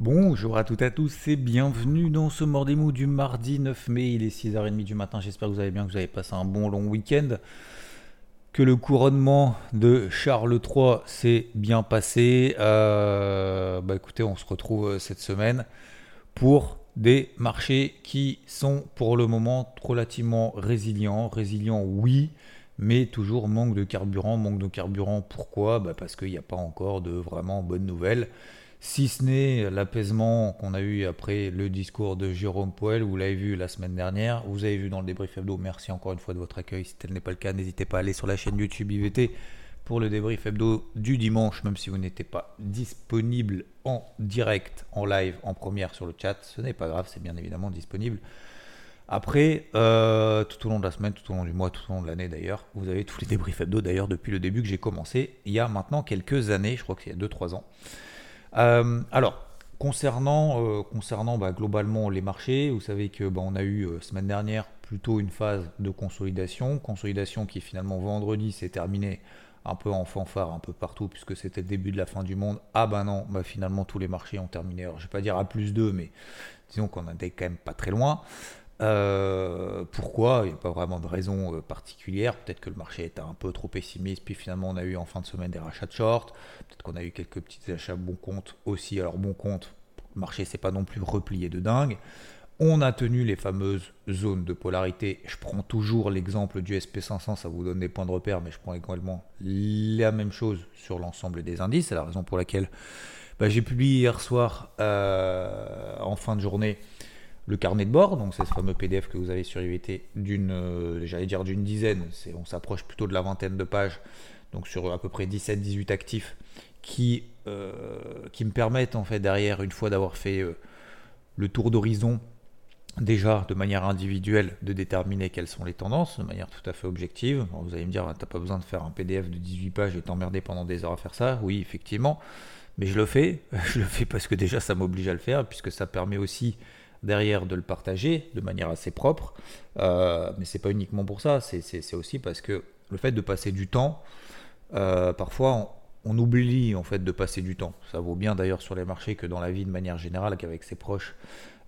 Bonjour à toutes et à tous et bienvenue dans ce Mordemou du mardi 9 mai. Il est 6h30 du matin. J'espère que vous allez bien, que vous avez passé un bon long week-end. Que le couronnement de Charles III s'est bien passé. Euh, bah écoutez, on se retrouve euh, cette semaine pour des marchés qui sont pour le moment relativement résilients. Résilients, oui, mais toujours manque de carburant. Manque de carburant, pourquoi? Bah Parce qu'il n'y a pas encore de vraiment bonnes nouvelles. Si ce n'est l'apaisement qu'on a eu après le discours de Jérôme Poel, vous l'avez vu la semaine dernière, vous avez vu dans le débrief hebdo, merci encore une fois de votre accueil. Si tel n'est pas le cas, n'hésitez pas à aller sur la chaîne YouTube IVT pour le débrief hebdo du dimanche, même si vous n'étiez pas disponible en direct, en live, en première sur le chat. Ce n'est pas grave, c'est bien évidemment disponible. Après, euh, tout au long de la semaine, tout au long du mois, tout au long de l'année d'ailleurs, vous avez tous les débriefs hebdo d'ailleurs depuis le début que j'ai commencé, il y a maintenant quelques années, je crois qu'il y a 2-3 ans. Euh, alors, concernant, euh, concernant bah, globalement les marchés, vous savez que bah, on a eu euh, semaine dernière plutôt une phase de consolidation, consolidation qui finalement vendredi s'est terminée un peu en fanfare un peu partout puisque c'était le début de la fin du monde. Ah ben non, bah finalement tous les marchés ont terminé. Alors je vais pas dire à plus 2, mais disons qu'on était quand même pas très loin. Euh, pourquoi? Il n'y a pas vraiment de raison euh, particulière. Peut-être que le marché était un peu trop pessimiste, puis finalement on a eu en fin de semaine des rachats de short. Peut-être qu'on a eu quelques petits achats bon compte aussi. Alors bon compte, le marché s'est pas non plus replié de dingue. On a tenu les fameuses zones de polarité. Je prends toujours l'exemple du SP500, ça vous donne des points de repère, mais je prends également la même chose sur l'ensemble des indices. C'est la raison pour laquelle bah, j'ai publié hier soir euh, en fin de journée le carnet de bord, donc c'est ce fameux PDF que vous avez sur IVT d'une, euh, j'allais dire d'une dizaine, c'est, on s'approche plutôt de la vingtaine de pages, donc sur à peu près 17-18 actifs, qui, euh, qui me permettent en fait derrière, une fois d'avoir fait euh, le tour d'horizon, déjà de manière individuelle, de déterminer quelles sont les tendances, de manière tout à fait objective. vous allez me dire, t'as pas besoin de faire un PDF de 18 pages et t'emmerder pendant des heures à faire ça. Oui, effectivement, mais je le fais. Je le fais parce que déjà ça m'oblige à le faire, puisque ça permet aussi derrière de le partager de manière assez propre. Euh, mais c'est pas uniquement pour ça, c'est aussi parce que le fait de passer du temps, euh, parfois on, oublie en fait de passer du temps. Ça vaut bien d'ailleurs sur les marchés que dans la vie de manière générale, qu'avec ses proches,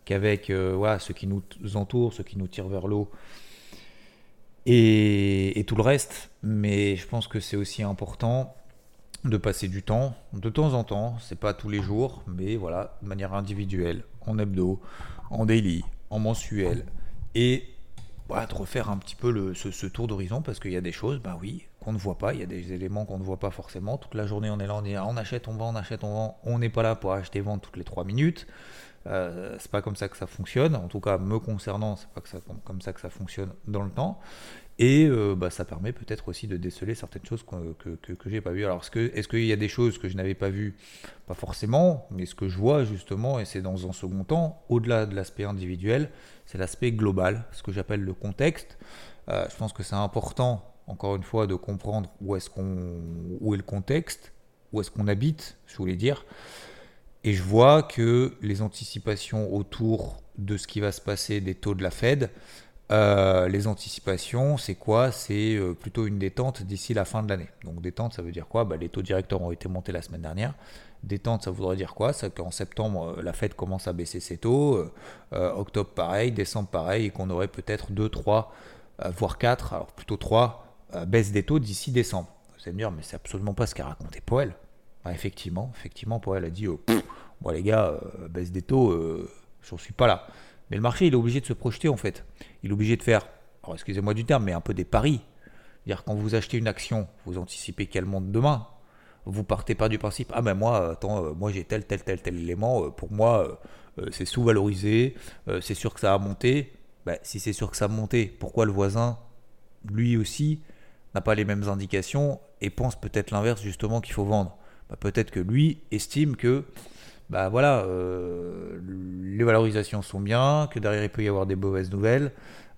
qu'avec euh, ceux qui nous entourent, ceux qui nous tirent vers l'eau. Et, et, tout le reste, mais je pense que c'est aussi important de passer du temps de temps en temps, c'est pas tous les jours, mais voilà, de manière individuelle, en hebdo, en daily, en mensuel, et voilà, de refaire un petit peu le, ce, tour d'horizon parce qu'il y a des choses, bah oui, qu'on ne voit pas, il y a des éléments qu'on ne voit pas forcément. Toute la journée, on est là, on est on achète, on vend, on achète, on vend. On n'est pas là pour acheter, vendre toutes les 3 minutes. Euh, c'est pas comme ça que ça fonctionne. En tout cas, me concernant, c'est pas comme ça que ça fonctionne dans le temps. Et euh, bah, ça permet peut-être aussi de déceler certaines choses que, que, que, j'ai pas vues. Alors, est-ce qu'il est y a des choses que je n'avais pas vues? Pas forcément, mais ce que je vois justement, et c'est dans un second temps, au-delà de l'aspect individuel, c'est l'aspect global, ce que j'appelle le contexte. Euh, je pense que c'est important, encore une fois, de comprendre où qu'on, où est le contexte, où est-ce qu'on habite, je voulais dire. Et je vois que les anticipations autour de ce qui va se passer des taux de la Fed, euh, les anticipations, c'est quoi? C'est euh, plutôt une détente d'ici la fin de l'année. Donc détente, ça veut dire quoi? Bah, Les taux directeurs ont été montés la semaine dernière. Détente, ça voudrait dire quoi? C'est qu'en septembre, euh, la Fed commence à baisser ses taux. octobre, pareil. Décembre, pareil. Et qu'on aurait peut-être 2, 3, voire 4, alors plutôt 3 baisses des taux d'ici décembre. Vous allez me dire, mais c'est absolument pas ce qu'a raconté Powell. Bah, effectivement, effectivement, Powell a dit, bon les gars, baisse des taux, j'en suis pas là. Mais le marché, il est obligé de se projeter en fait. Il est obligé de faire, excusez-moi du terme, mais un peu des paris. C'est-à-dire quand vous achetez une action, vous anticipez qu'elle monte demain? Vous partez pas du principe, ah ben moi, attends, euh, moi j'ai tel, tel, tel, tel élément, euh, pour moi euh, c'est sous-valorisé, c'est sûr que ça a monté. Ben, si c'est sûr que ça a monté, pourquoi le voisin, lui aussi, n'a pas les mêmes indications et pense peut-être l'inverse justement qu'il faut vendre? Ben, Peut-être que lui estime que bah voilà, euh, les valorisations sont bien, que derrière il peut y avoir des mauvaises nouvelles.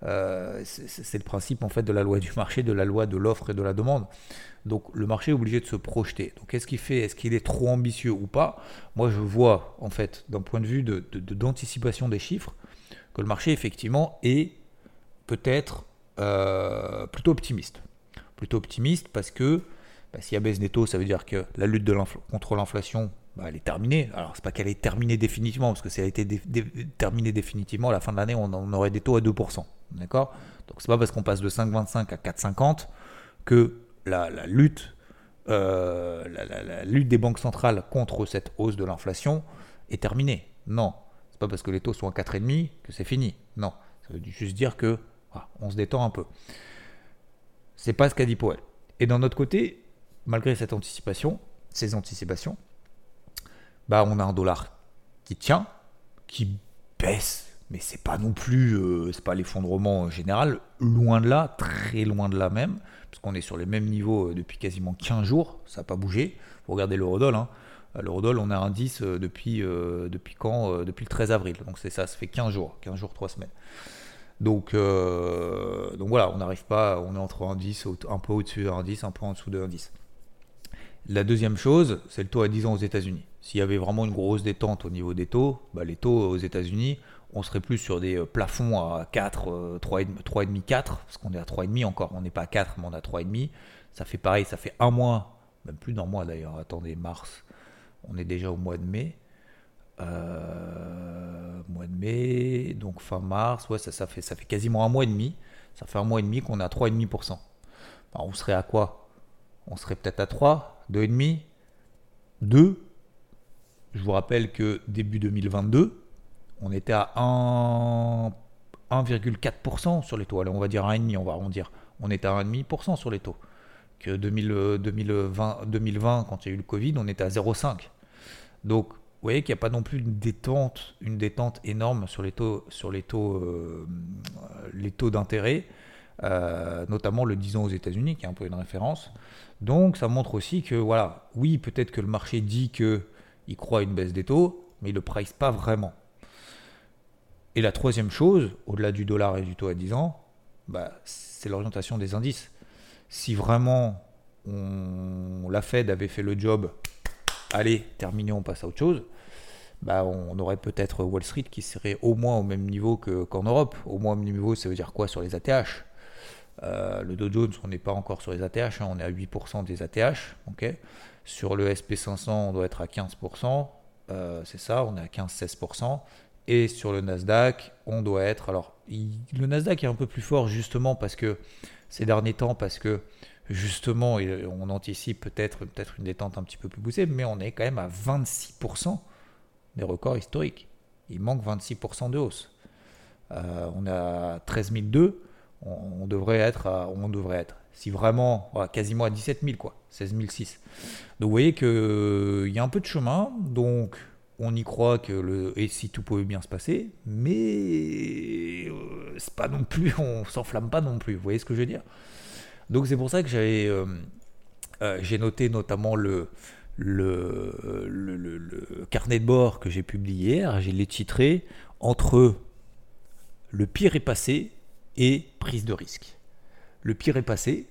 Euh, c'est le principe en fait de la loi du marché, de la loi de l'offre et de la demande. Donc le marché est obligé de se projeter. Donc qu'est-ce fait Est-ce qu'il est trop ambitieux ou pas? Moi je vois en fait d'un point de vue d'anticipation de, des chiffres que le marché effectivement est peut-être euh, plutôt optimiste. Plutôt optimiste parce que bah, s'il y a baisse des taux, ça veut dire que la lutte contre l'inflation bah, elle est terminée. Alors, c'est pas qu'elle est terminée définitivement, parce que si elle a été terminée définitivement, à la fin de l'année, on, on, aurait des taux à 2%. D'accord? Donc, c'est pas parce qu'on passe de 5,25 à 4,50 que la, lutte, euh, la, lutte des banques centrales contre cette hausse de l'inflation est terminée. Non. C'est pas parce que les taux sont à 4,5 que c'est fini. Non. Ça veut juste dire que on se détend un peu. C'est pas ce qu'a dit Powell. Et d'un autre côté, malgré cette anticipation, ces anticipations, bah on a un dollar qui tient, qui baisse, mais c'est pas non plus, euh, c'est pas l'effondrement général, loin de là, très loin de là même, parce qu'on est sur les mêmes niveaux euh, depuis quasiment 15 jours, ça n'a pas bougé. Vous regardez l'eurodoll, hein. Euh, l'eurodoll on a un 10 depuis, depuis quand Depuis le 13 avril, donc c'est ça, ça fait 15 jours, 15 jours, 3 semaines. Donc, donc voilà, on n'arrive pas, on est entre un 10, un peu au-dessus d'un 10, un peu en dessous d'un 10. La deuxième chose, c'est le taux à 10 ans aux États-Unis. S'il y avait vraiment une grosse détente au niveau des taux, bah, les taux aux États-Unis, on serait plus sur des euh, plafonds à 4, 3,5, 4, parce qu'on est à 3,5 encore. On n'est pas à 4, mais on est à 3,5. Ça fait pareil, ça fait un mois, même plus d'un mois d'ailleurs. Attendez, mars, on est déjà au mois de mai. Euh, mois de mai, donc fin mars, ouais, ça, fait, ça fait quasiment un mois et demi. Ça fait un mois et demi qu'on est à 3,5%. Alors on serait à quoi? On serait peut-être à 3, 2,5, 2. Je vous rappelle que début 2022, on était à 1,4% sur les taux. Allez, on va dire 1,5, on va arrondir. On était à 1,5% sur les taux. Que 2020, 2020, quand il y a eu le Covid, on était à 0,5. Donc, vous voyez qu'il n'y a pas non plus une détente, une détente énorme sur les taux, sur les taux, euh, les taux d'intérêt, euh, notamment le 10 ans aux États-Unis, qui est un peu une référence. Donc, ça montre aussi que, voilà, oui, peut-être que le marché dit qu'il croit à une baisse des taux, mais il ne le price pas vraiment. Et la troisième chose, au-delà du dollar et du taux à 10 ans, bah, c'est l'orientation des indices. Si vraiment la Fed avait fait le job, allez, terminé, on passe à autre chose, bah, on aurait peut-être Wall Street qui serait au moins au même niveau qu'en Europe. Au moins au même niveau, ça veut dire quoi sur les ATH euh, Le Dow Jones, on n'est pas encore sur les ATH, hein, on est à 8% des ATH. sur le SP500, on doit être à 15%. Euh, c'est ça, on est à 15-16%. Et sur le Nasdaq, on doit être. Alors, le Nasdaq est un peu plus fort justement parce que ces derniers temps, parce que justement, on anticipe peut-être peut une détente un petit peu plus poussée, mais on est quand même à 26% des records historiques. Il manque 26% de hausse. Euh, on est à 13 002, on, devrait être, on devrait être, si vraiment, quasiment à 17 000 quoi, 16 006. Donc vous voyez qu'il y a un peu de chemin, donc on y croit que le et si tout pouvait bien se passer, mais euh, c'est pas non plus, on s'enflamme pas non plus. Vous voyez ce que je veux dire? Donc c'est pour ça que j'avais, euh, euh, j'ai noté notamment le le, le, carnet de bord que j'ai publié hier. J'ai les titré entre le pire est passé prise de risque. Le pire est passé,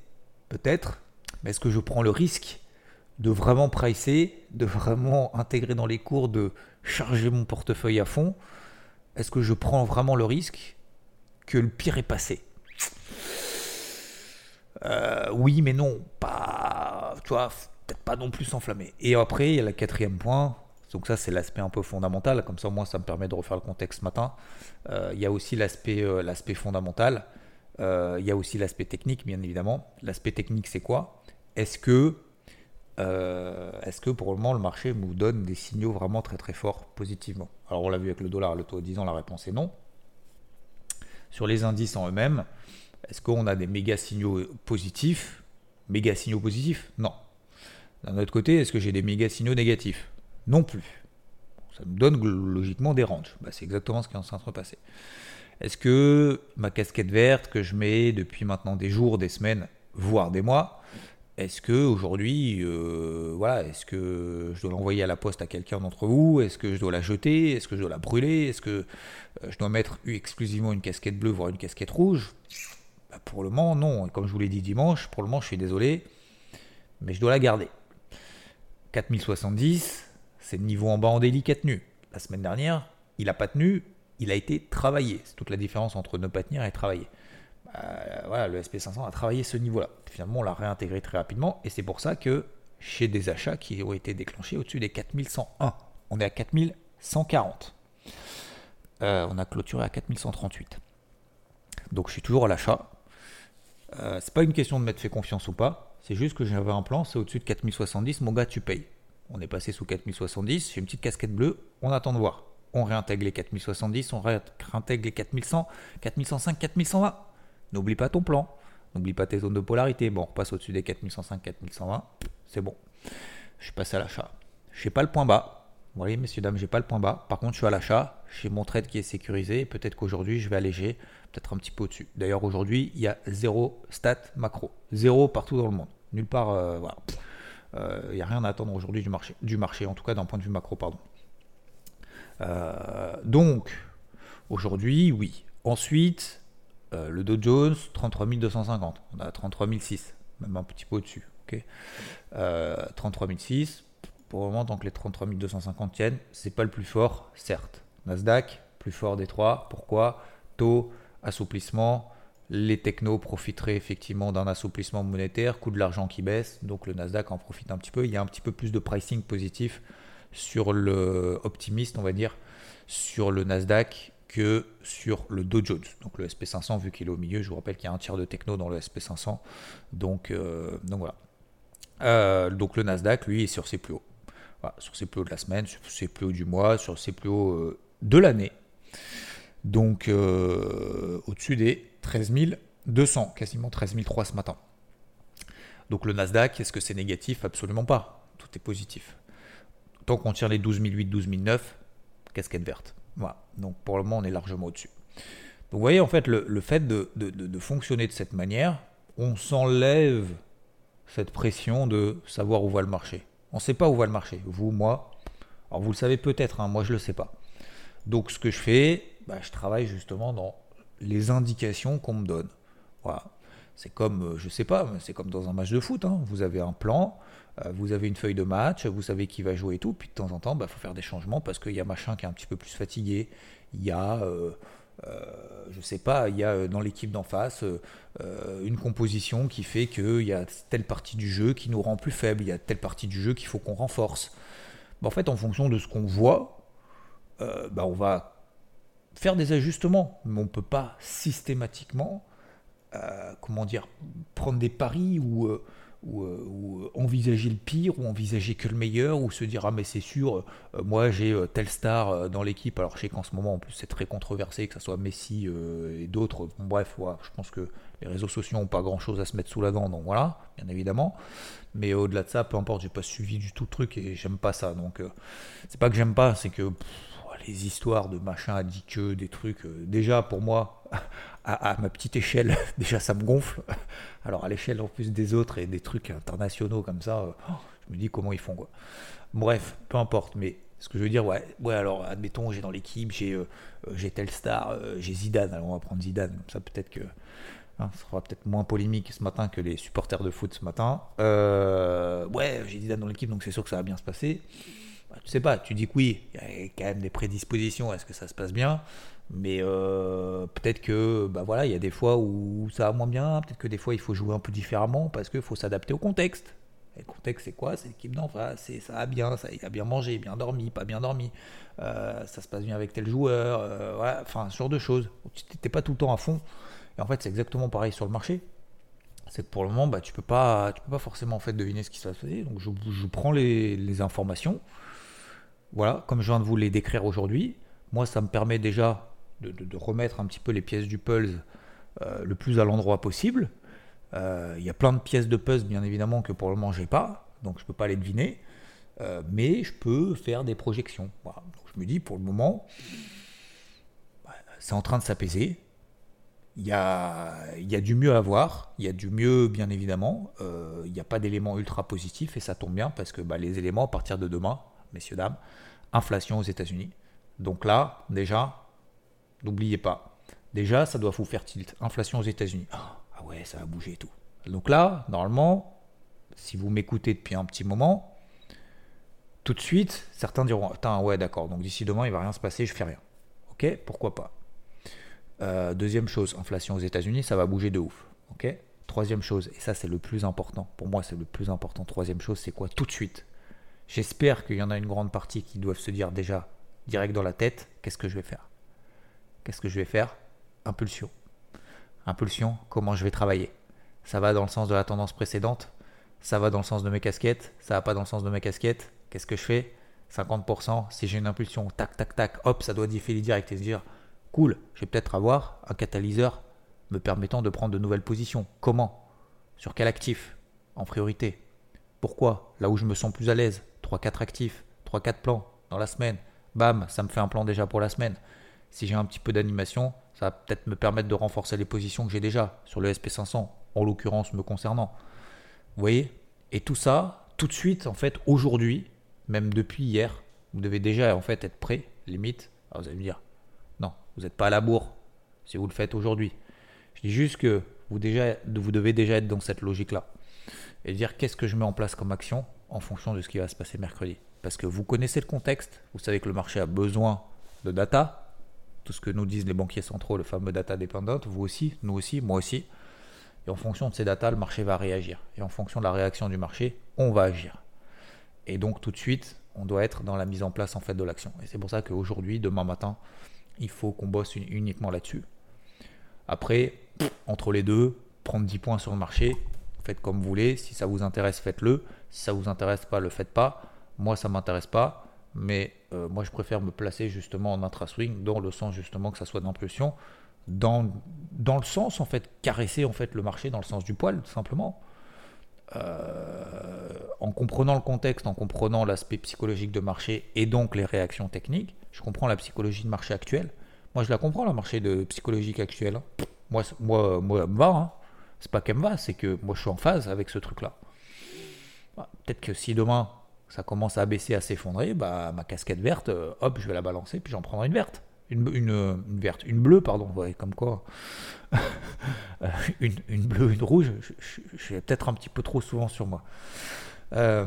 peut-être, mais est-ce que je prends le risque de vraiment pricer, de vraiment intégrer dans les cours, de charger mon portefeuille à fond, est-ce que je prends vraiment le risque que le pire est passé? Euh, Oui, mais non, pas, tu vois, peut-être pas non plus s'enflammer. Et après, il y a le quatrième point. Donc ça, c'est l'aspect un peu fondamental. Comme ça, moi, ça me permet de refaire le contexte ce matin. Euh, il y a aussi l'aspect, euh, fondamental. il y a aussi l'aspect technique, bien évidemment. L'aspect technique, c'est quoi? Est-ce que euh, que pour le moment le marché nous donne des signaux vraiment très très forts positivement? Alors on l'a vu avec le dollar, le taux à 10 ans, la réponse est non. Sur les indices en eux-mêmes, est-ce qu'on a des méga signaux positifs? Méga signaux positifs? Non. D'un autre côté, est-ce que j'ai des méga signaux négatifs? Non plus. Ça me donne logiquement des ranges. Bah, c'est exactement ce qui est en train de se passer. Est-ce que ma casquette verte que je mets depuis maintenant des jours, des semaines, voire des mois, est-ce que aujourd'hui, euh, voilà, est-ce que je dois l'envoyer à la poste à quelqu'un d'entre vous? Est-ce que je dois la jeter? Est-ce que je dois la brûler? Est-ce que euh, je dois mettre exclusivement une casquette bleue, voire une casquette rouge? Bah, Pour le moment, non. Et comme je vous l'ai dit dimanche, pour le moment, je suis désolé, mais je dois la garder. 4070, c'est le niveau en bas en délit qui a tenu. La semaine dernière, il n'a pas tenu, il a été travaillé. C'est toute la différence entre ne pas tenir et travailler. Euh, voilà, le SP500 a travaillé ce niveau-là. Finalement, on l'a réintégré très rapidement et c'est pour ça que chez des achats qui ont été déclenchés au-dessus des 4101. On est à 4140. Euh, on a clôturé à 4138. Donc je suis toujours à l'achat. Euh, c'est pas une question de m'être fait confiance ou pas. C'est juste que j'avais un plan, c'est au-dessus de 4070. Mon gars, tu payes. On est passé sous 4070. J'ai une petite casquette bleue. On attend de voir. On réintègre les 4070, on réintègre les 4100, 4105, 4120. N'oublie pas ton plan. N'oublie pas tes zones de polarité. Bon, on repasse au-dessus des 4105, 4120. C'est bon. Je suis passé à l'achat. Je n'ai pas le point bas. Vous voyez, messieurs, dames, j'ai pas le point bas. Par contre, je suis à l'achat. J'ai mon trade qui est sécurisé. Peut-être qu'aujourd'hui, je vais alléger, peut-être un petit peu au-dessus. D'ailleurs, aujourd'hui, il y a zéro stat macro. Zéro partout dans le monde. Nulle part, euh, voilà. Euh, il n'y a rien à attendre aujourd'hui du marché, du marché, en tout cas d'un point de vue macro, pardon. Euh, donc, aujourd'hui, oui. Ensuite, le Dow Jones, 33 250. On a 33 006, même un petit peu au-dessus. 33 006. Pour le moment, tant que les 33 250 tiennent, c'est pas le plus fort, certes. Nasdaq, plus fort des trois. Pourquoi? Taux, assouplissement. Les technos profiteraient effectivement d'un assouplissement monétaire, coût de l'argent qui baisse, donc le Nasdaq en profite un petit peu. Il y a un petit peu plus de pricing positif sur le optimiste, on va dire, sur le Nasdaq que sur le Dow Jones. Donc le SP500, vu qu'il est au milieu, je vous rappelle qu'il y a un tiers de techno dans le SP500. Donc, euh, donc voilà. Euh, donc le Nasdaq, lui, est sur ses plus hauts. sur ses plus hauts de la semaine, sur ses plus hauts du mois, sur ses plus hauts euh, de l'année. Donc euh, au-dessus des 13 200, quasiment 13 300 ce matin. Donc le Nasdaq, est-ce que c'est négatif? Absolument pas. Tout est positif. Tant qu'on tire les 12 008, 12 009, casquette verte. Voilà. Donc pour le moment, on est largement au-dessus. Donc vous voyez, en fait, le, fait de, de, fonctionner de cette manière, on s'enlève cette pression de savoir où va le marché. On ne sait pas où va le marché. Vous, moi, alors vous le savez peut-être, hein, moi je ne le sais pas. Donc ce que je fais, bah, je travaille justement dans les indications qu'on me donne. Voilà. C'est comme, euh, je sais pas, c'est comme dans un match de foot. Hein. Vous avez un plan, euh, vous avez une feuille de match, vous savez qui va jouer et tout. Puis de temps en temps, il bah, faut faire des changements parce qu'il y a machin qui est un petit peu plus fatigué. Il y a, euh, je sais pas, il y a dans l'équipe d'en face une composition qui fait qu'il y a telle partie du jeu qui nous rend plus faible. Il y a telle partie du jeu qu'il faut qu'on renforce. Bah, en fait, en fonction de ce qu'on voit, on va faire des ajustements, mais on ne peut pas systématiquement, euh, comment dire, prendre des paris ou, euh, euh, envisager le pire, ou envisager que le meilleur, ou se dire ah mais c'est sûr, moi j'ai telle star dans l'équipe. Alors je sais qu'en ce moment en plus c'est très controversé, que ce soit Messi et d'autres. bref, je pense que les réseaux sociaux n'ont pas grand chose à se mettre sous la dent, donc voilà, bien évidemment. Mais au-delà de ça, peu importe, j'ai pas suivi du tout le truc et j'aime pas ça. Donc c'est pas que j'aime pas, c'est que histoires de machin que des trucs. Euh, déjà, pour moi, à, ma petite échelle, déjà ça me gonfle. Alors à l'échelle en plus des autres et des trucs internationaux comme ça, euh, oh, je me dis comment ils font quoi. Bref, peu importe. Mais ce que je veux dire, ouais, ouais alors admettons, j'ai dans l'équipe, j'ai euh, j'ai telle star, j'ai Zidane. Alors on va prendre Zidane. Ça peut-être que hein, ça sera peut-être moins polémique ce matin que les supporters de foot ce matin. ouais, j'ai Zidane dans l'équipe, donc c'est sûr que ça va bien se passer tu sais pas, tu dis que oui, il y a quand même des prédispositions, est-ce que ça se passe bien mais euh, peut-être que bah voilà, il y a des fois où ça va moins bien, peut-être que des fois il faut jouer un peu différemment parce qu'il faut s'adapter au contexte. Et le contexte c'est quoi? C'est l'équipe d'en face, ça va bien, ça, il a bien mangé, bien dormi, pas bien dormi, euh, ça se passe bien avec tel joueur, euh, enfin ce genre de choses. Tu n'étais pas tout le temps à fond. Et en fait c'est exactement pareil sur le marché. C'est que pour le moment, bah, tu peux pas, peux pas forcément en fait deviner ce qui se passe. Donc je, je prends les, les informations voilà, comme je viens de vous les décrire aujourd'hui, moi ça me permet déjà de, remettre un petit peu les pièces du puzzle euh, le plus à l'endroit possible. Euh, il y a plein de pièces de puzzle bien évidemment que pour le moment j'ai pas, donc je peux pas les deviner, euh, mais je peux faire des projections. je me dis pour le moment, bah, c'est en train de s'apaiser. Il y, a, il y a, du mieux à voir, il y a du mieux bien évidemment, il n'y a pas d'éléments ultra positifs et ça tombe bien parce que bah, les éléments à partir de demain, messieurs, dames, inflation aux États-Unis. Donc là, déjà, n'oubliez pas, déjà, ça doit vous faire tilt. Inflation aux États-Unis. Ah, ah ouais, ça va bouger et tout. Donc là, normalement, si vous m'écoutez depuis un petit moment, tout de suite, certains diront Attends, ouais, d'accord, donc d'ici demain, il va rien se passer, je fais rien. Ok, pourquoi pas. Euh, deuxième chose, inflation aux États-Unis, ça va bouger de ouf. Ok, Troisième chose, et ça c'est le plus important, pour moi c'est le plus important, troisième chose, c'est quoi Tout de suite. J'espère qu'il y en a une grande partie qui doivent se dire déjà, direct dans la tête, qu'est-ce que je vais faire? Qu'est-ce que je vais faire? Impulsion. Impulsion, comment je vais travailler? Ça va dans le sens de la tendance précédente? Ça va dans le sens de mes casquettes? Ça va pas dans le sens de mes casquettes? Qu'est-ce que je fais? 50%, si j'ai une impulsion, tac, tac, tac, hop, ça doit différer direct et se dire, cool, je vais peut-être avoir un catalyseur me permettant de prendre de nouvelles positions. Comment? Sur quel actif? En priorité. Pourquoi? Là où je me sens plus à l'aise. 3-4 actifs, 3-4 plans dans la semaine. Bam, ça me fait un plan déjà pour la semaine. Si j'ai un petit peu d'animation, ça va peut-être me permettre de renforcer les positions que j'ai déjà sur le SP500, en l'occurrence me concernant. Vous voyez? Et tout ça, tout de suite, en fait, aujourd'hui, même depuis hier, vous devez déjà en fait être prêt, limite. Alors vous allez me dire, non, vous n'êtes pas à la bourre si vous le faites aujourd'hui. Je dis juste que vous, vous devez déjà être dans cette logique-là. Et dire qu'est-ce que je mets en place comme action en fonction de ce qui va se passer mercredi. Parce que vous connaissez le contexte, vous savez que le marché a besoin de data, tout ce que nous disent les banquiers centraux, le fameux data dépendant, vous aussi, nous aussi, moi aussi. Et en fonction de ces datas, le marché va réagir. Et en fonction de la réaction du marché, on va agir. Et donc tout de suite, on doit être dans la mise en place en fait de l'action. Et c'est pour ça qu'aujourd'hui, demain matin, il faut qu'on bosse uniquement là-dessus. Après, entre les deux, prendre 10 points sur le marché, faites comme vous voulez. Si ça vous intéresse, faites-le. Si ça vous intéresse pas, le faites pas. Moi, ça m'intéresse pas. Mais euh, moi, je préfère me placer justement en intra-swing, dans le sens justement que ça soit d'impulsion, dans, dans le sens en fait caresser en fait le marché dans le sens du poil, tout simplement. Euh, en comprenant le contexte, en comprenant l'aspect psychologique de marché et donc les réactions techniques, je comprends la psychologie de marché actuelle. Moi, je la comprends, la marché de psychologique actuelle. Hein. Moi, moi, moi, elle me va. Hein. C'est pas qu'elle me va, c'est que moi, je suis en phase avec ce truc-là. Bah, peut-être que si demain, ça commence à baisser, à s'effondrer, bah, ma casquette verte, euh, hop, je vais la balancer, puis j'en prendrai une verte. Une, une, verte, une bleue, pardon, ouais, comme quoi. une, une, bleue, une rouge, je, suis peut-être un petit peu trop souvent sur moi. Euh,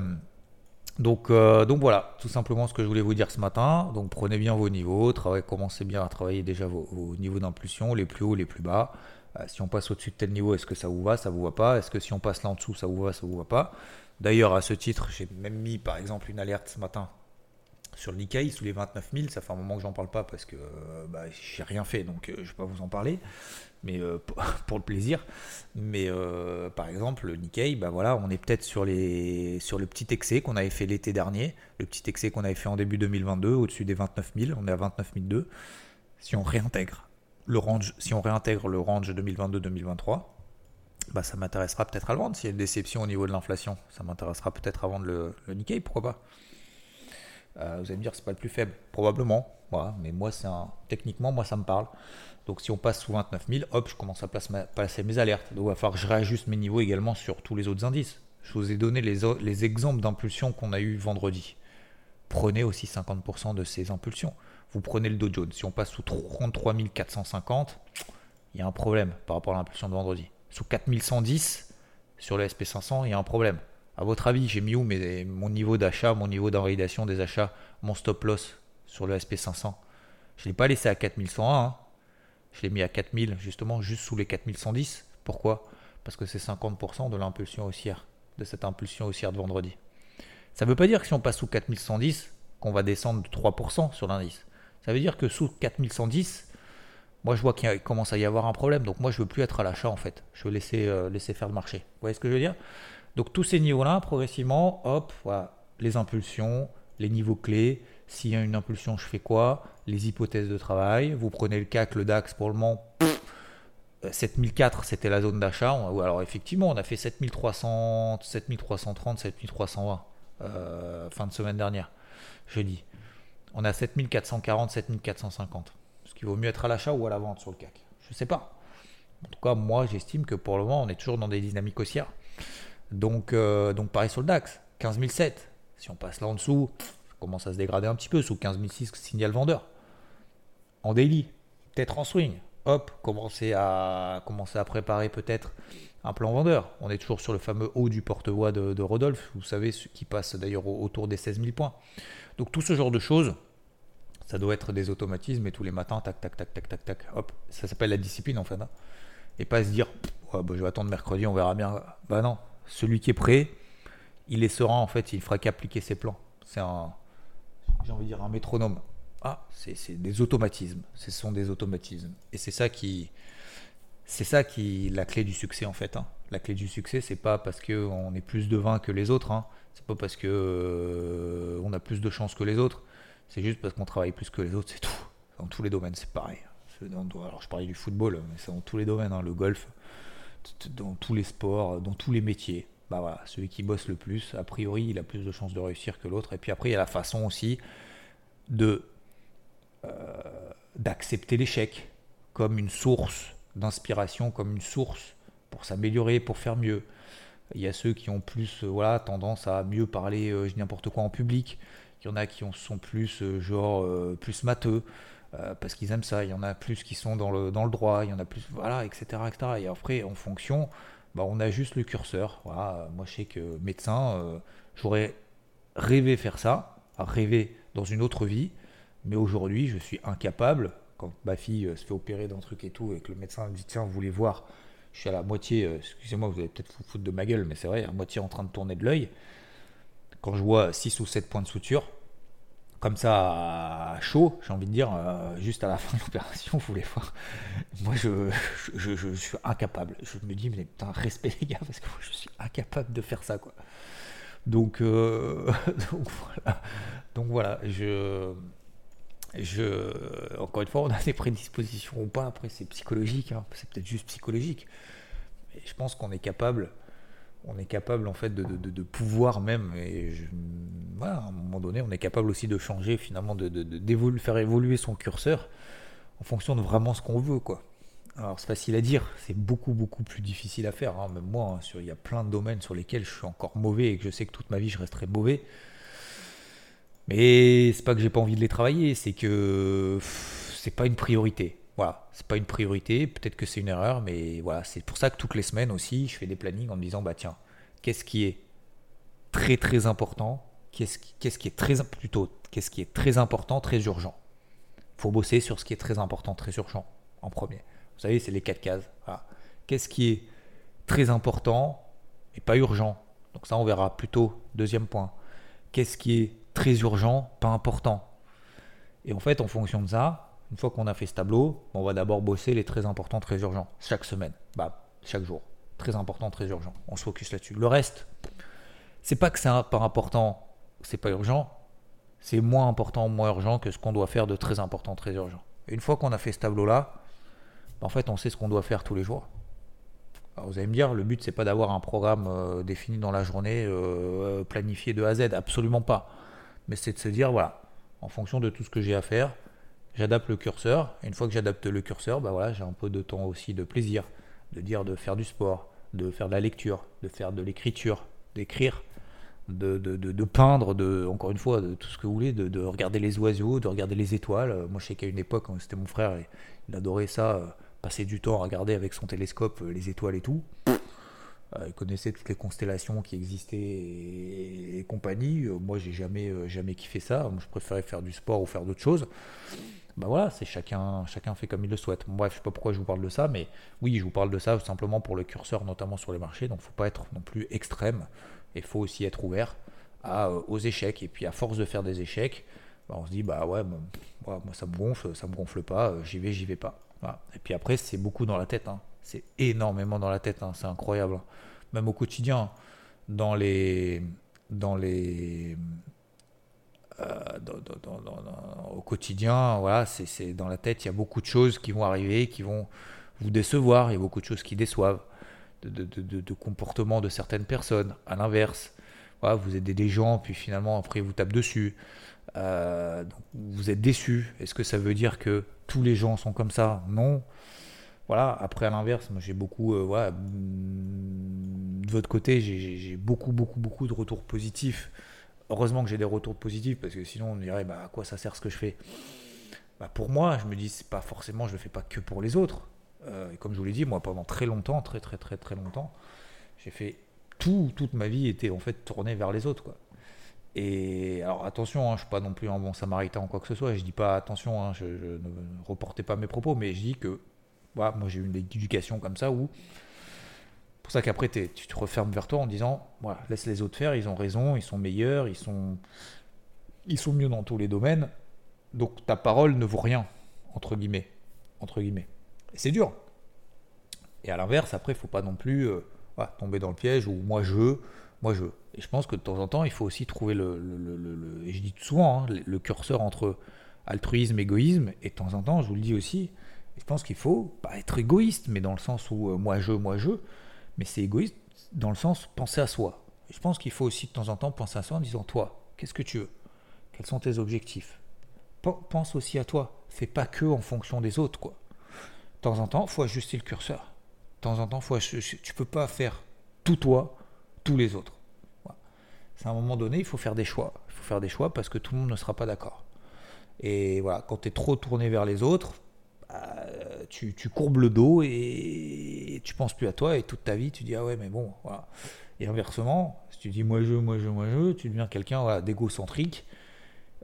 donc, euh, donc voilà, tout simplement ce que je voulais vous dire ce matin. Donc prenez bien vos niveaux, travaillez, commencez bien à travailler déjà vos, niveaux d'impulsion, les plus hauts, les plus bas. Euh, si on passe au-dessus de tel niveau, est-ce que ça vous va, ça vous va pas? Est-ce que si on passe là en dessous, ça vous va, ça vous va pas? D'ailleurs, à ce titre, j'ai même mis par exemple une alerte ce matin sur le Nikkei sous les 29 000. Ça fait un moment que j'en parle pas parce que bah, j'ai rien fait, donc je vais pas vous en parler mais euh, pour le plaisir. Mais euh, par exemple, le Nikkei, bah voilà, on est peut-être sur, sur le petit excès qu'on avait fait l'été dernier, le petit excès qu'on avait fait en début 2022, au-dessus des 29 000, on est à 29 002. Si on réintègre le si on réintègre le range 2022-2023, bah ça m'intéressera peut-être à le vendre. S'il y a une déception au niveau de l'inflation, ça m'intéressera peut-être à vendre le, Nikkei, pourquoi pas euh, Vous allez me dire, c'est pas le plus faible, probablement. Voilà, mais moi, c'est techniquement, moi, ça me parle. Donc si on passe sous 29 000, hop, je commence à passer mes alertes. Donc il va falloir que je réajuste mes niveaux également sur tous les autres indices. Je vous ai donné les, exemples d'impulsions qu'on a eu vendredi. Prenez aussi 50% de ces impulsions. Vous prenez le Dow Jones. Si on passe sous 33 450, il y a un problème par rapport à l'impulsion de vendredi. Sous 4110 sur le SP500, il y a un problème. À votre avis, j'ai mis où mon niveau d'achat, mon niveau d'invalidation des achats, mon stop loss sur le SP500 Je ne l'ai pas laissé à 4101. Hein. Je l'ai mis à 4000, justement, juste sous les 4110. Pourquoi? Parce que c'est 50% de l'impulsion haussière, de cette impulsion haussière de vendredi. Ça ne veut pas dire que si on passe sous 4110, qu'on va descendre de 3% sur l'indice. Ça veut dire que sous 4110, moi je vois qu'il commence à y avoir un problème. Donc moi je veux plus être à l'achat en fait. Je veux laisser, euh, faire le marché. Vous voyez ce que je veux dire? Donc tous ces niveaux-là, progressivement, hop, voilà, les impulsions, les niveaux clés, s'il y a une impulsion, je fais quoi? Les hypothèses de travail. Vous prenez le CAC, le DAX pour le moment. 7004, c'était la zone d'achat. Alors effectivement, on a fait 7300, 7330, 7320 fin de semaine dernière, jeudi. On a 7440, 7450. Ce qui vaut mieux être à l'achat ou à la vente sur le CAC Je ne sais pas. En tout cas, moi, j'estime que pour le moment, on est toujours dans des dynamiques haussières. Donc, euh, donc pareil sur le DAX, 15007. Si on passe là en dessous, commence à se dégrader un petit peu sous 15006 signal vendeur. En daily, peut-être en swing. Hop, commencer à, commencer à préparer peut-être un plan vendeur. On est toujours sur le fameux haut du porte-voix de, Rodolphe, vous savez, qui passe d'ailleurs autour des 16 000 points. Donc tout ce genre de choses, ça doit être des automatismes et tous les matins, tac, tac, tac, tac, tac, tac, hop. Ça s'appelle la discipline en fait. Hein. Et pas se dire, bah, je vais attendre mercredi, on verra bien. Bah non, celui qui est prêt, il est serein en fait, il fera qu'appliquer ses plans. C'est un, j'ai envie de dire, un métronome. Ah, c'est des automatismes. Ce sont des automatismes. Et c'est ça qui, c'est ça qui la clé du succès en fait. Hein. La clé du succès, c'est pas parce que on est plus devin que les autres. Hein. C'est pas parce que euh, on a plus de chance que les autres. C'est juste parce qu'on travaille plus que les autres, c'est tout. Dans tous les domaines, c'est pareil. Alors je parlais du football, mais c'est dans tous les domaines, hein. le golf, dans tous les sports, dans tous les métiers. Bah voilà, celui qui bosse le plus, a priori, il a plus de chances de réussir que l'autre. Et puis après, il y a la façon aussi de euh, d'accepter l'échec comme une source d'inspiration, comme une source pour s'améliorer, pour faire mieux. Il y a ceux qui ont plus euh, voilà, tendance à mieux parler euh, n'importe quoi en public. Il y en a qui sont plus genre plus matheux parce qu'ils aiment ça. Il y en a plus qui sont dans le, dans le droit. Il y en a plus voilà etc etc. Et après en fonction bah, on a juste le curseur. Voilà. Moi, je sais que médecin, euh, j'aurais rêvé faire ça, rêvé dans une autre vie, mais aujourd'hui, je suis incapable. Quand ma fille euh, se fait opérer d'un truc et tout, et que le médecin me dit Tiens, vous voulez voir Je suis à la moitié, euh, excusez-moi, vous allez peut-être vous foutre de ma gueule, mais c'est vrai, à moitié en train de tourner de l'œil. Quand je vois 6 ou 7 points de suture, comme ça chaud, j'ai envie de dire, euh, juste à la fin de l'opération, vous voulez voir. Moi, je, je, suis incapable. Je me dis, mais putain, respect les gars, parce que moi, je suis incapable de faire ça, quoi. Donc, euh, donc voilà. Donc voilà, je, je, encore une fois, on a des prédispositions ou pas. Après, c'est psychologique, hein. c'est peut-être juste psychologique. Mais je pense qu'on est capable on est capable en fait de, pouvoir même, et à un moment donné, on est capable aussi de changer finalement, de, faire évoluer son curseur en fonction de vraiment ce qu'on veut, quoi. Alors c'est facile à dire, c'est beaucoup beaucoup plus difficile à faire. Hein. Même moi, hein, il y a plein de domaines sur lesquels je suis encore mauvais et que je sais que toute ma vie je resterai mauvais. Mais c'est pas que j'ai pas envie de les travailler, c'est que c'est pas une priorité. Voilà, c'est pas une priorité, peut-être que c'est une erreur, mais voilà, c'est pour ça que toutes les semaines aussi, je fais des plannings en me disant, bah tiens, qu'est-ce qui est très très important, qu'est-ce qui, qui est très plutôt, qu'est-ce qui est très important, très urgent. Faut bosser sur ce qui est très important, très urgent en premier. Vous savez, c'est les quatre cases. Qu'est-ce qui est très important et pas urgent? Donc ça, on verra plutôt. Deuxième point. Qu'est-ce qui est très urgent, pas important Et en fait, en fonction de ça, une fois qu'on a fait ce tableau, on va d'abord bosser les très importants, très urgents, chaque semaine, bah, chaque jour. Très important, très urgent. On se focus là-dessus. Le reste, c'est pas que c'est pas important, c'est pas urgent, c'est moins important, moins urgent que ce qu'on doit faire de très important, très urgent. Et une fois qu'on a fait ce tableau-là, bah, en fait, on sait ce qu'on doit faire tous les jours. Vous allez me dire, le but c'est pas d'avoir un programme euh, défini dans la journée, euh, planifié de A à Z, absolument pas. Mais c'est de se dire, voilà, en fonction de tout ce que j'ai à faire, j'adapte le curseur. Et une fois que j'adapte le curseur, bah voilà, j'ai un peu de temps aussi de plaisir, de dire de faire du sport, de faire de la lecture, de faire de l'écriture, d'écrire, de, de, peindre, de, encore une fois, de tout ce que vous voulez, de, regarder les oiseaux, de regarder les étoiles. Moi, je sais qu'à une époque, c'était mon frère, il adorait ça, euh, passer du temps à regarder avec son télescope euh, les étoiles et tout. Euh, il connaissait toutes les constellations qui existaient et, compagnie. moi, j'ai jamais, jamais kiffé ça. Moi, je préférais faire du sport ou faire d'autres choses bah voilà, c'est chacun, chacun fait comme il le souhaite. Bref, je sais pas pourquoi je vous parle de ça, mais oui, je vous parle de ça simplement pour le curseur, notamment sur les marchés. Donc, faut pas être non plus extrême. Il faut aussi être ouvert euh, aux échecs. Et puis, à force de faire des échecs, bah, on se dit, bah ouais, moi ça me gonfle, ça me gonfle pas, euh, j'y vais, j'y vais pas. Et puis après, c'est beaucoup dans la tête. Hein. C'est énormément dans la tête. Hein. C'est incroyable. Hein. Même au quotidien, dans les, dans les, euh, au quotidien, voilà, c'est dans la tête, il y a beaucoup de choses qui vont arriver, qui vont vous décevoir, il y a beaucoup de choses qui déçoivent, de, comportement de certaines personnes. À l'inverse, voilà, vous aidez des gens, puis finalement, après, vous tapent dessus. Euh, vous êtes déçu. Est-ce que ça veut dire que tous les gens sont comme ça? Non. Voilà, après, à l'inverse, moi j'ai beaucoup, euh, voilà, de votre côté, j'ai beaucoup, beaucoup, beaucoup de retours positifs heureusement que j'ai des retours positifs parce que sinon on dirait bah, à quoi ça sert ce que je fais? Bah, Pour moi, je me dis c'est pas forcément, je le fais pas que pour les autres. Euh, et comme je vous l'ai dit, moi pendant très longtemps, très très très très longtemps, j'ai fait tout, toute ma vie était en fait tournée vers les autres. Quoi. Et alors attention, hein, je suis pas non plus un bon samaritain ou quoi que ce soit, je dis pas attention, hein, je, ne reportais pas mes propos, mais je dis que moi j'ai eu une éducation comme ça où pour ça qu'après, tu te refermes vers toi en disant voilà, laisse les autres faire, ils ont raison, ils sont meilleurs, ils sont, ils sont mieux dans tous les domaines. Donc ta parole ne vaut rien, entre guillemets. Entre guillemets. Et c'est dur. Et à l'inverse, après, il faut pas non plus euh, tomber dans le piège où moi je, moi je. Et je pense que de temps en temps, il faut aussi trouver le, le, et je dis souvent, hein, le curseur entre altruisme, égoïsme, et de temps en temps, je vous le dis aussi, je pense qu'il faut pas être égoïste, mais dans le sens où euh, moi je, moi je, mais c'est égoïste dans le sens penser à soi. Je pense qu'il faut aussi de temps en temps penser à soi en disant toi, qu'est-ce que tu veux? Quels sont tes objectifs? Pense aussi à toi. Fais pas que en fonction des autres, quoi. De temps en temps, faut ajuster le curseur. De temps en temps, faut tu peux pas faire tout toi, tous les autres. C'est à un moment donné, il faut faire des choix. Il faut faire des choix parce que tout le monde ne sera pas d'accord. Et voilà, quand tu es trop tourné vers les autres, bah, tu, courbes le dos et tu penses plus à toi et toute ta vie tu dis ah ouais mais bon voilà. Et inversement, si tu dis moi je, moi je, moi je, tu deviens quelqu'un d'égocentrique,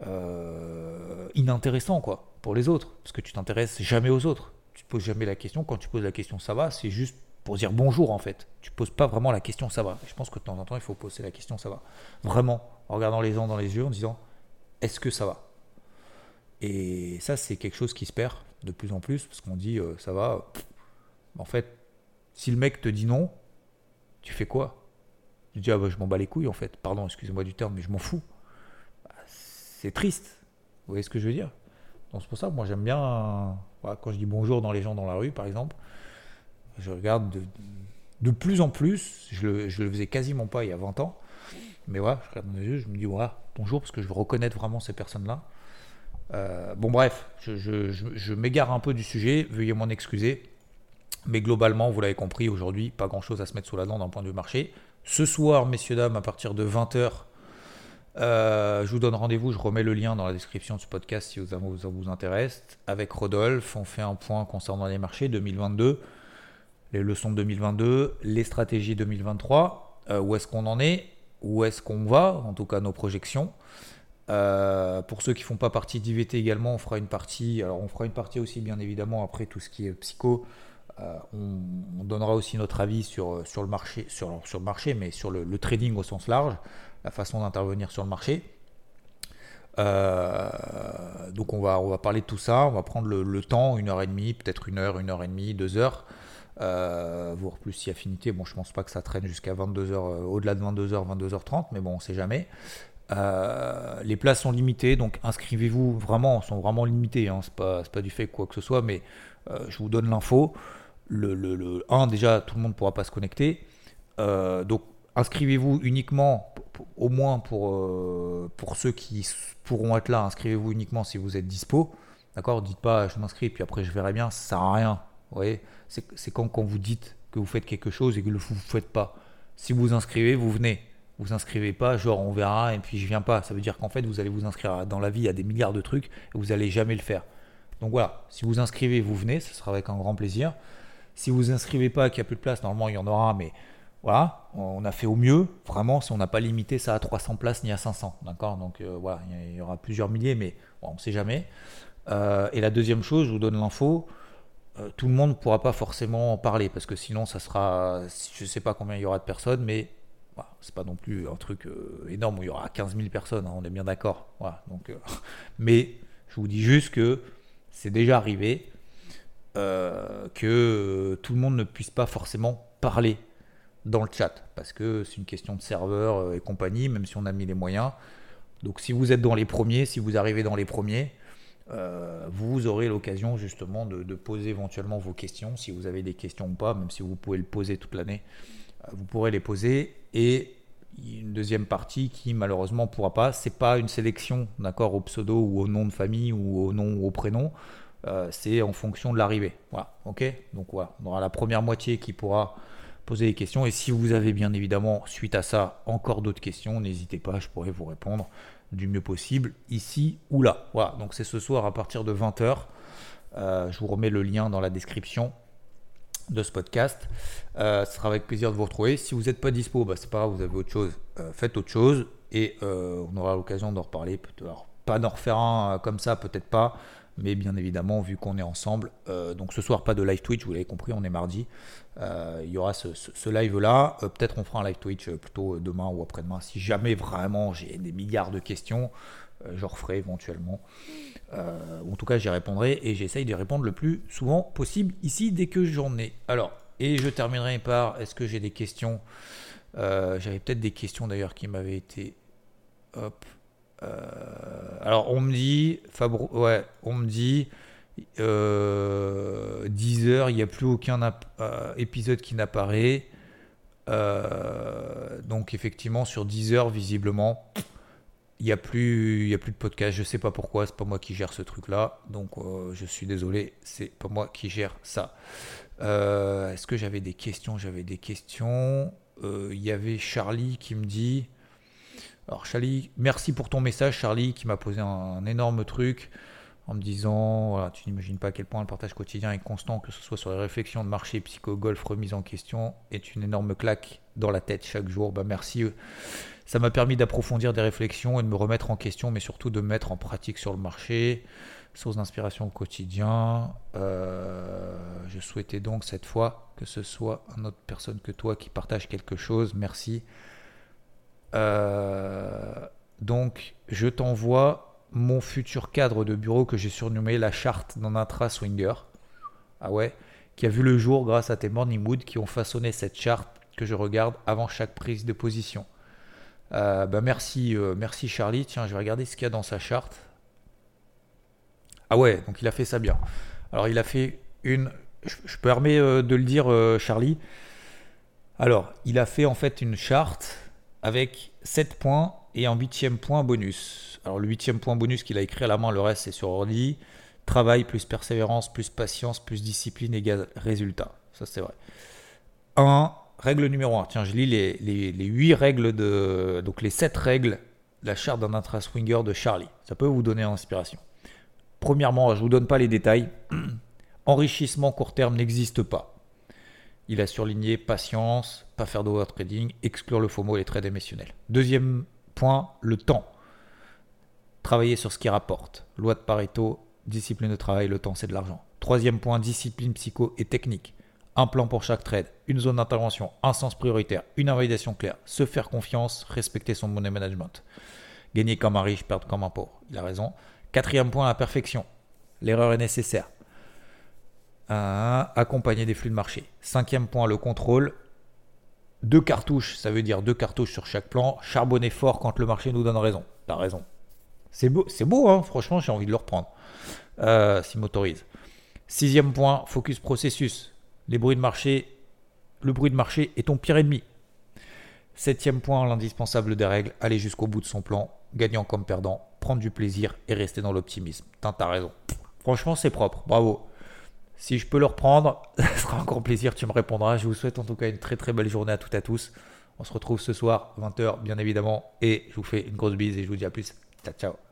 euh, inintéressant quoi pour les autres parce que tu t'intéresses jamais aux autres. Tu te poses jamais la question. Quand tu poses la question ça va, c'est juste pour dire bonjour en fait. Tu poses pas vraiment la question ça va. je pense que de temps en temps il faut poser la question ça va. Vraiment en regardant les gens dans les yeux en disant est-ce que ça va? Et ça, c'est quelque chose qui se perd de plus en plus, parce qu'on dit, euh, ça va. En fait, si le mec te dit non, tu fais quoi? Tu dis, ah bah, je m'en bats les couilles, en fait. Pardon, excusez-moi du terme, mais je m'en fous. Bah, c'est triste. Vous voyez ce que je veux dire? Donc c'est pour ça moi j'aime bien, quand je dis bonjour dans les gens dans la rue, par exemple, je regarde de, de plus en plus, je le, je le faisais quasiment pas il y a 20 ans, mais voilà, je regarde les yeux, je me dis, voilà, bonjour, parce que je veux reconnaître vraiment ces personnes-là. Euh, bon, bref, je, m'égare un peu du sujet, veuillez m'en excuser. Mais globalement, vous l'avez compris, aujourd'hui, pas grand chose à se mettre sous la dent d'un point de vue marché. Ce soir, messieurs, dames, à partir de 20h, euh, je vous donne rendez-vous. Je remets le lien dans la description de ce podcast si ça vous, vous, intéresse. Avec Rodolphe, on fait un point concernant les marchés 2022, les leçons de 2022, les stratégies 2023, euh, où est-ce qu'on en est, où est-ce qu'on va, en tout cas nos projections. Euh, pour ceux qui font pas partie d'IVT également, on fera une partie. Alors on fera une partie aussi bien évidemment après tout ce qui est psycho. Euh, on, donnera aussi notre avis sur, sur le marché, sur, sur le marché, mais sur le, trading au sens large, la façon d'intervenir sur le marché. Euh, donc on va, on va parler de tout ça, on va prendre le, temps, une heure et demie, peut-être une heure, une heure et demie, deux heures, voire plus si affinité. Bon, je pense pas que ça traîne jusqu'à 22h, au-delà de 22h, 22h30, mais bon, on sait jamais. Euh, les places sont limitées, donc inscrivez-vous vraiment, sont vraiment limitées, hein, c'est pas, du fait quoi que ce soit, mais euh, je vous donne l'info. Le, le, 1, déjà, tout le monde ne pourra pas se connecter. Euh, donc inscrivez-vous uniquement, au moins pour, pour ceux qui pourront être là, inscrivez-vous uniquement si vous êtes dispo. D'accord? Dites pas je m'inscris, puis après je verrai bien, ça sert à rien. Vous voyez? C'est quand, quand vous dites que vous faites quelque chose et que vous ne faites pas. Si vous vous inscrivez, vous venez vous inscrivez pas, genre on verra et puis je viens pas. Ça veut dire qu'en fait vous allez vous inscrire dans la vie à des milliards de trucs et vous allez jamais le faire. Donc voilà, si vous inscrivez, vous venez, ce sera avec un grand plaisir. Si vous inscrivez pas, qu'il n'y a plus de place, normalement il y en aura, mais voilà, on a fait au mieux. Vraiment, si on n'a pas limité ça à 300 places ni à 500, d'accord? Donc euh, voilà, il y aura plusieurs milliers, mais on ne sait jamais. Euh, et la deuxième chose, je vous donne l'info. Euh, tout le monde ne pourra pas forcément en parler parce que sinon ça sera, je ne sais pas combien il y aura de personnes, mais c'est pas non plus un truc euh, énorme où il y aura 15 000 personnes, hein, on est bien d'accord. donc, euh, mais je vous dis juste que c'est déjà arrivé euh, que tout le monde ne puisse pas forcément parler dans le chat parce que c'est une question de serveur et compagnie, même si on a mis les moyens. Donc si vous êtes dans les premiers, si vous arrivez dans les premiers, vous aurez l'occasion justement de, poser éventuellement vos questions, si vous avez des questions ou pas, même si vous pouvez le poser toute l'année vous pourrez les poser. Et une deuxième partie qui malheureusement pourra pas. C'est pas une sélection, d'accord, au pseudo ou au nom de famille ou au nom ou au prénom. Euh, c'est en fonction de l'arrivée. Voilà, ok. Donc voilà, on aura la première moitié qui pourra poser des questions. Et si vous avez bien évidemment, suite à ça, encore d'autres questions, n'hésitez pas, je pourrai vous répondre du mieux possible, ici ou là. Voilà, donc c'est ce soir à partir de 20h. Euh, je vous remets le lien dans la description de ce podcast. Euh, ce sera avec plaisir de vous retrouver. Si vous n'êtes pas dispo, bah, c'est pas grave, vous avez autre chose. Euh, faites autre chose et euh, on aura l'occasion d'en reparler. Alors, pas d'en refaire un comme ça, peut-être pas. Mais bien évidemment, vu qu'on est ensemble, donc ce soir pas de live Twitch, vous l'avez compris, on est mardi. Il y aura ce, live-là. Peut-être on fera un live Twitch plutôt demain ou après-demain. Si jamais vraiment j'ai des milliards de questions, je referai éventuellement. en tout cas, j'y répondrai et j'essaye de répondre le plus souvent possible ici dès que j'en ai. Alors, et je terminerai par est-ce que j'ai des questions J'avais peut-être des questions d'ailleurs qui m'avaient été. Hop. Euh, alors on me dit, Fabro, ouais, on me dit, euh, 10 heures, il n'y a plus aucun euh, épisode qui n'apparaît. Euh, donc effectivement sur 10 heures visiblement il n'y a plus il a plus de podcast je sais pas pourquoi c'est pas moi qui gère ce truc là donc je suis désolé c'est pas moi qui gère ça est-ce que j'avais des questions? J'avais des questions il y avait Charlie qui me dit alors Charlie, merci pour ton message Charlie qui m'a posé un, énorme truc en me disant, tu n'imagines pas à quel point le partage quotidien est constant, que ce soit sur les réflexions de marché, psycho-golf, remise en question, est une énorme claque dans la tête chaque jour. Bah merci. Ça m'a permis d'approfondir des réflexions et de me remettre en question, mais surtout de me mettre en pratique sur le marché. Source d'inspiration au quotidien. Euh, je souhaitais donc cette fois que ce soit une autre personne que toi qui partage quelque chose. Merci. Euh, donc, je t'envoie mon futur cadre de bureau que j'ai surnommé la charte d'un intra swinger. Ah ouais, qui a vu le jour grâce à tes morning mood qui ont façonné cette charte que je regarde avant chaque prise de position. Euh, bah merci, euh, merci Charlie. Tiens, je vais regarder ce qu'il y a dans sa charte. Ah ouais, donc il a fait ça bien. Alors il a fait une. Je, permets de le dire, Charlie. Alors, il a fait en fait une charte avec 7 points et un huitième point bonus. Alors le huitième point bonus qu'il a écrit à la main, le reste c'est sur ordi. Travail plus persévérance plus patience plus discipline égale résultat. Ça c'est vrai. 1. Règle numéro 1. Tiens, je lis les, les, les 8 règles de... Donc les 7 règles de la charte d'un intra-swinger de Charlie. Ça peut vous donner inspiration. Premièrement, je ne vous donne pas les détails. Enrichissement court terme n'existe pas. Il a surligné patience, pas faire trading, exclure le FOMO et les trades émotionnels. Deuxième point, le temps. Travailler sur ce qui rapporte. Loi de Pareto, discipline de travail, le temps c'est de l'argent. Troisième point, discipline psycho et technique. Un plan pour chaque trade, une zone d'intervention, un sens prioritaire, une invalidation claire, se faire confiance, respecter son money management. Gagner comme un riche, perdre comme un pauvre. Il a raison. Quatrième point, la perfection. L'erreur est nécessaire accompagner des flux de marché. Cinquième point, le contrôle. Deux cartouches, ça veut dire deux cartouches sur chaque plan. Charbonner fort quand le marché nous donne raison. T'as raison. C'est beau, c'est beau, hein franchement, j'ai envie de le reprendre. Euh, S'il m'autorise. Sixième point, focus processus. Les bruits de marché, le bruit de marché est ton pire ennemi. Septième point, l'indispensable des règles, aller jusqu'au bout de son plan, gagnant comme perdant, prendre du plaisir et rester dans l'optimisme. T'as raison. Franchement, c'est propre. Bravo. Si je peux le reprendre, ce sera encore plaisir, tu me répondras. Je vous souhaite en tout cas une très très belle journée à toutes et à tous. On se retrouve ce soir, 20h bien évidemment, et je vous fais une grosse bise et je vous dis à plus. Ciao ciao